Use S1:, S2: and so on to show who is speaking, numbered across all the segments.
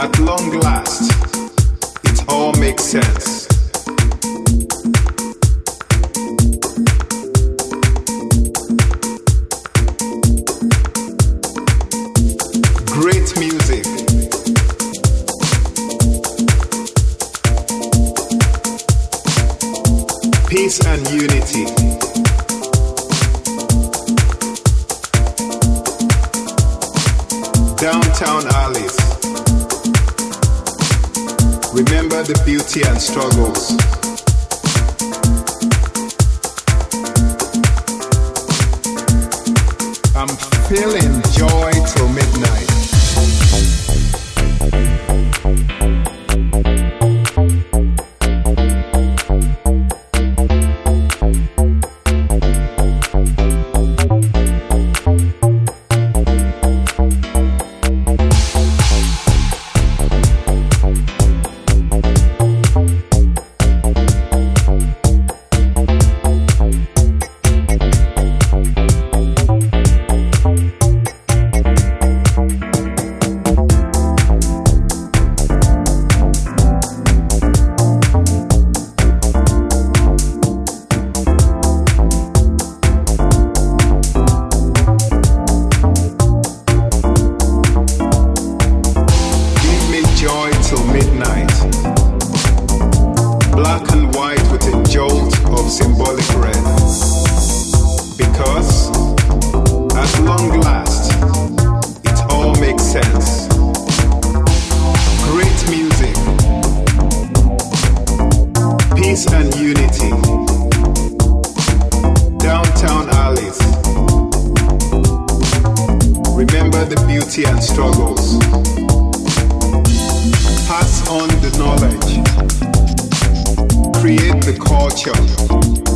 S1: At long last, it all makes sense. Great music. Peace and unity. downtown alley. the beauty and struggles. and struggles. Pass on the knowledge. Create the culture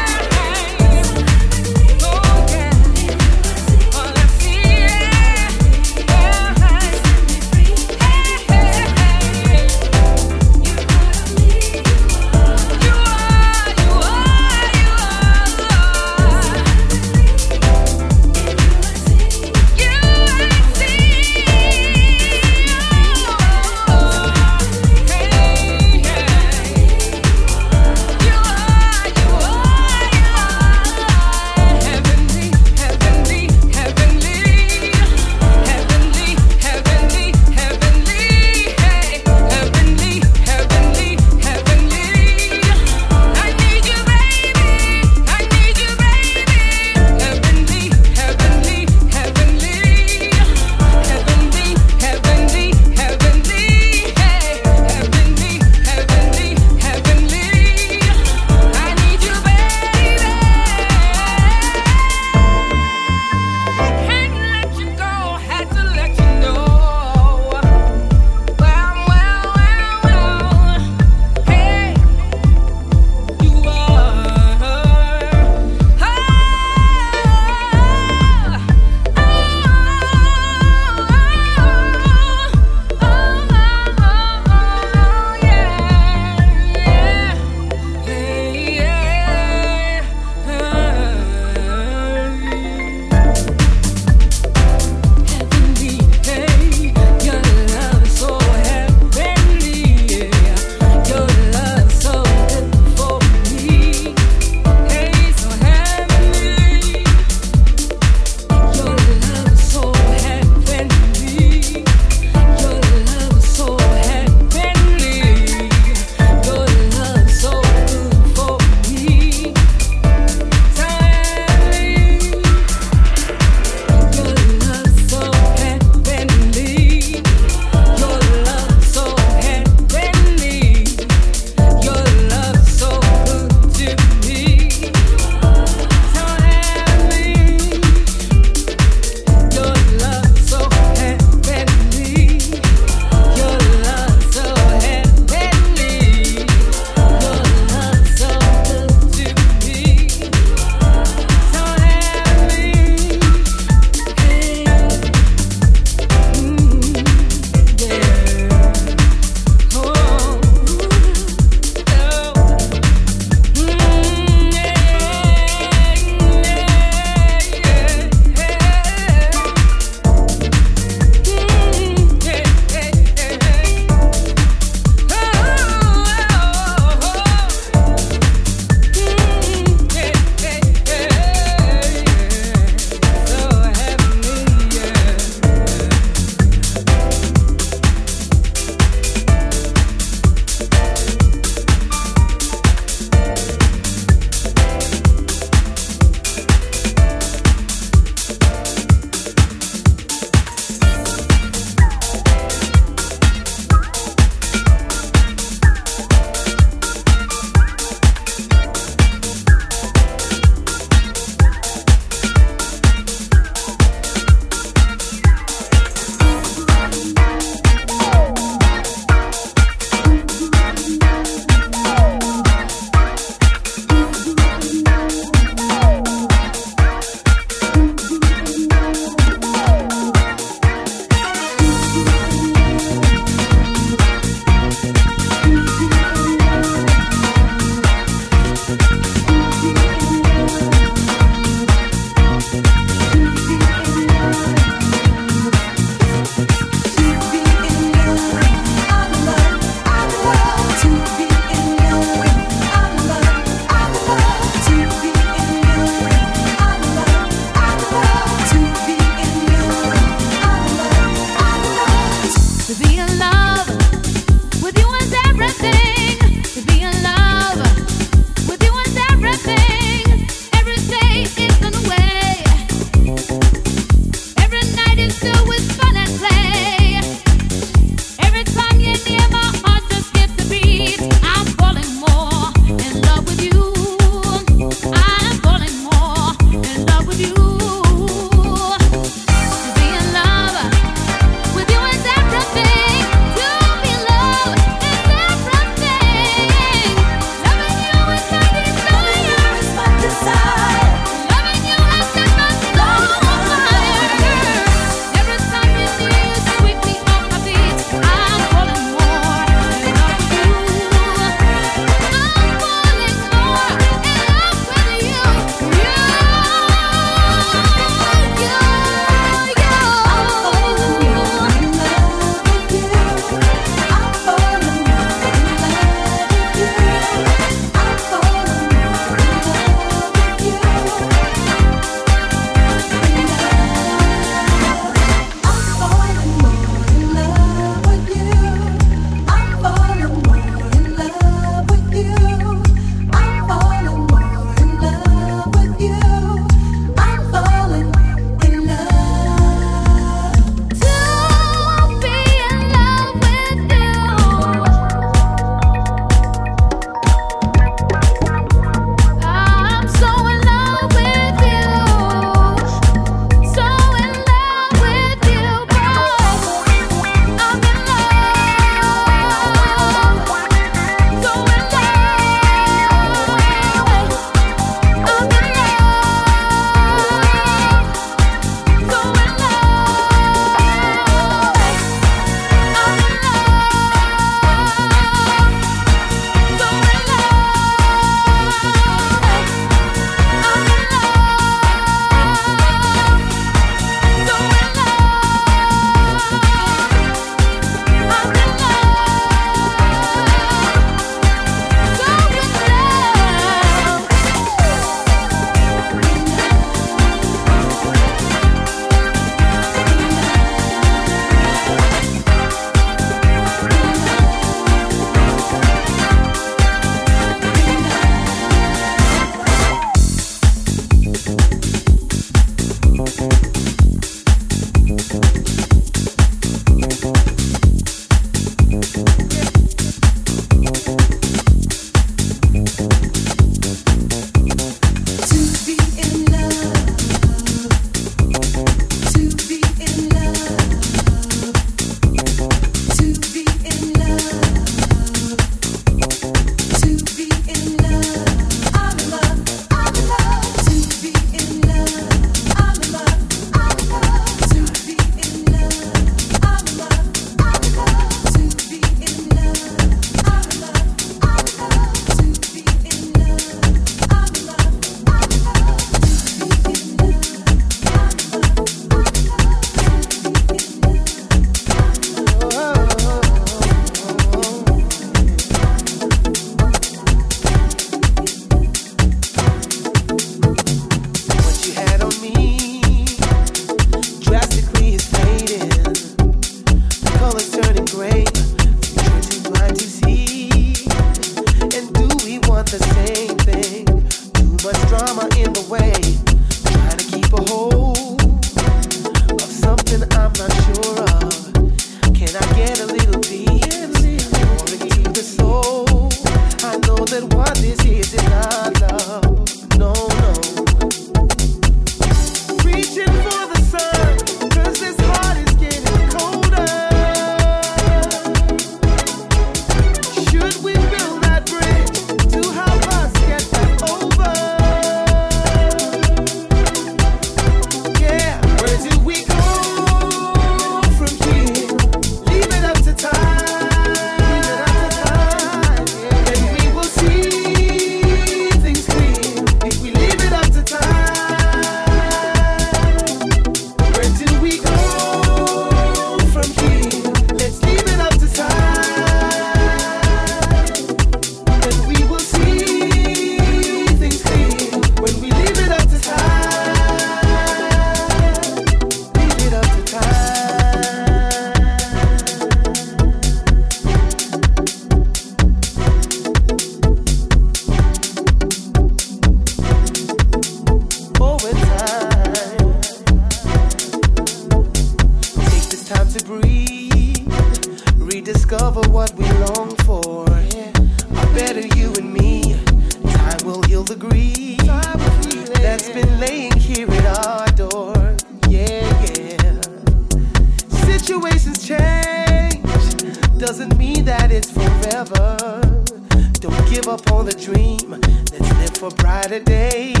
S2: Don't up on the dream. Let's live for brighter days,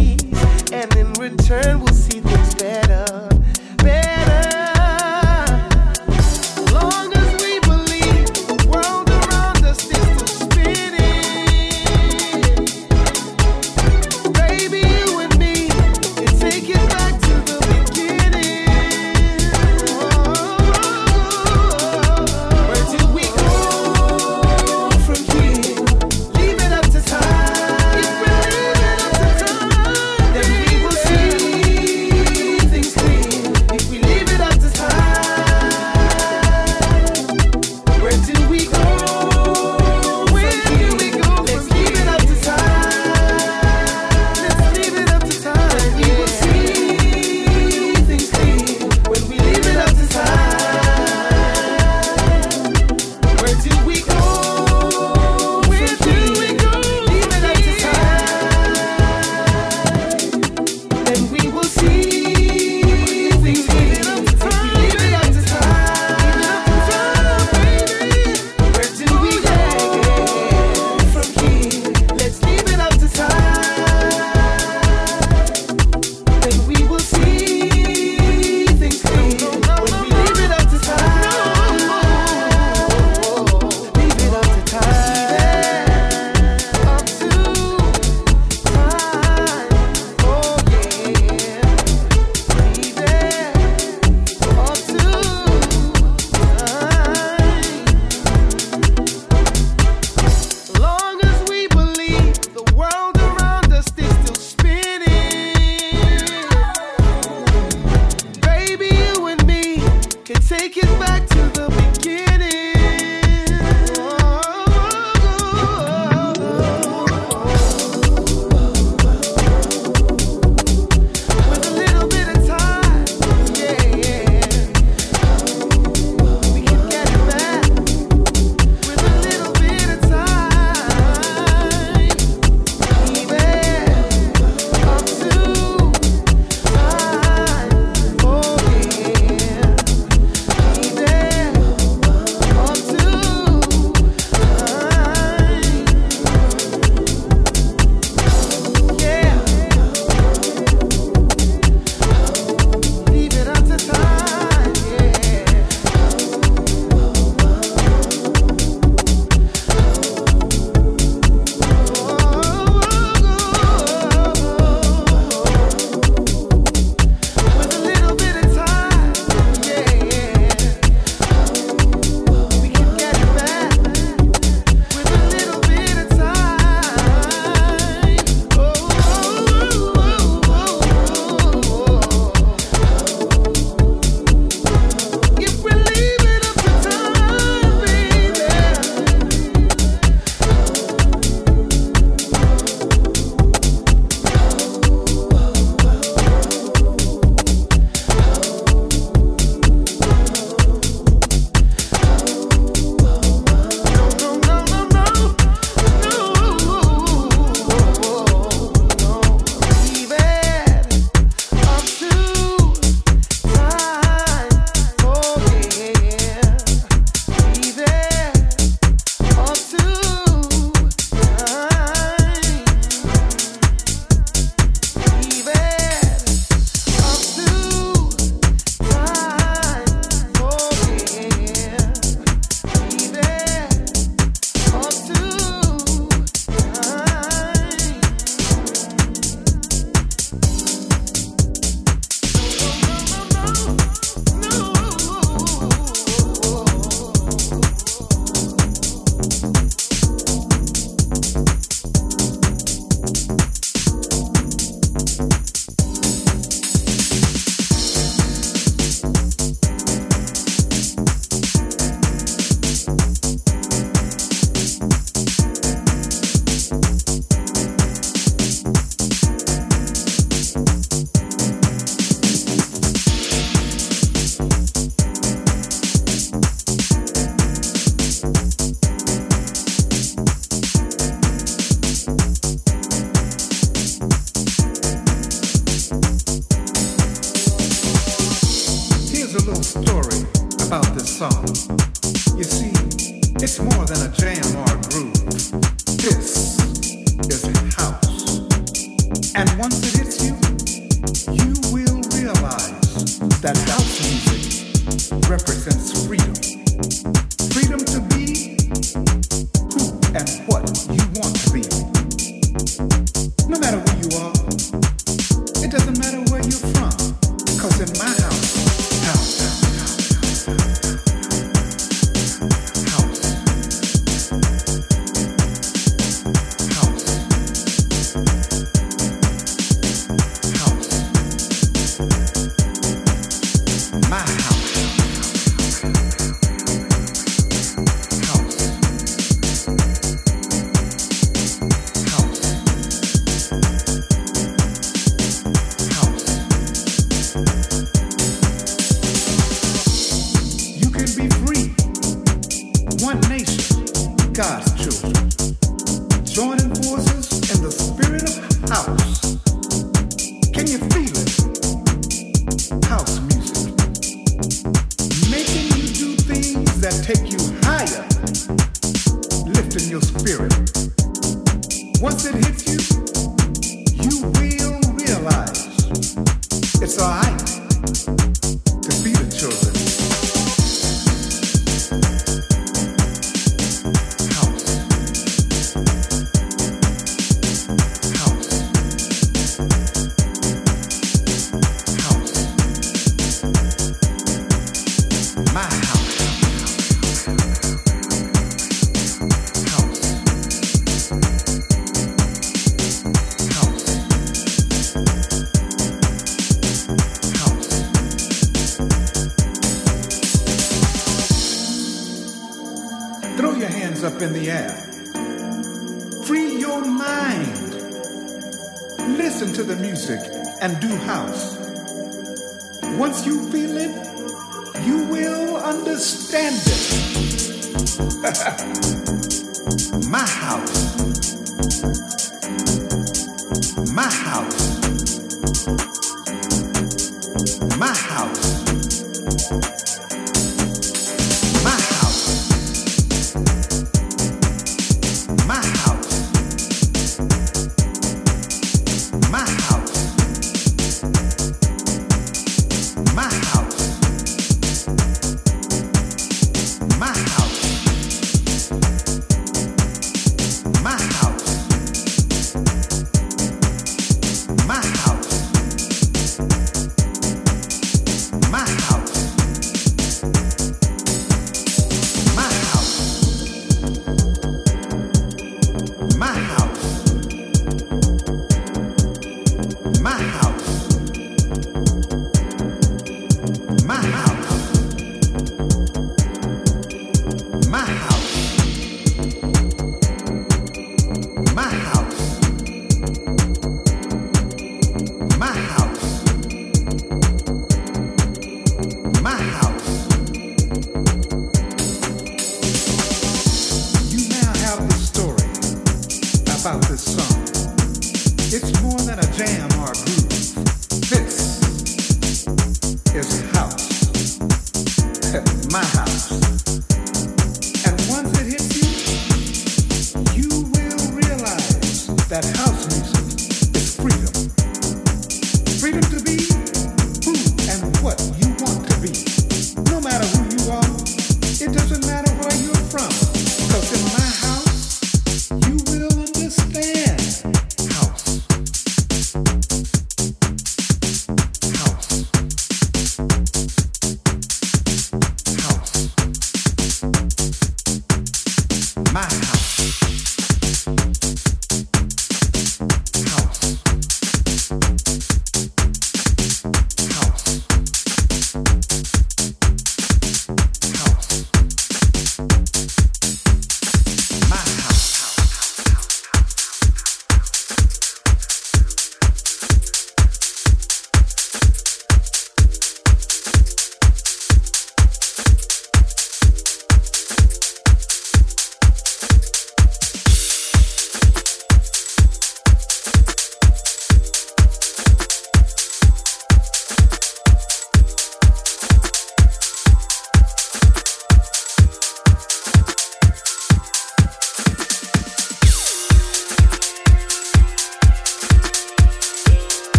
S3: my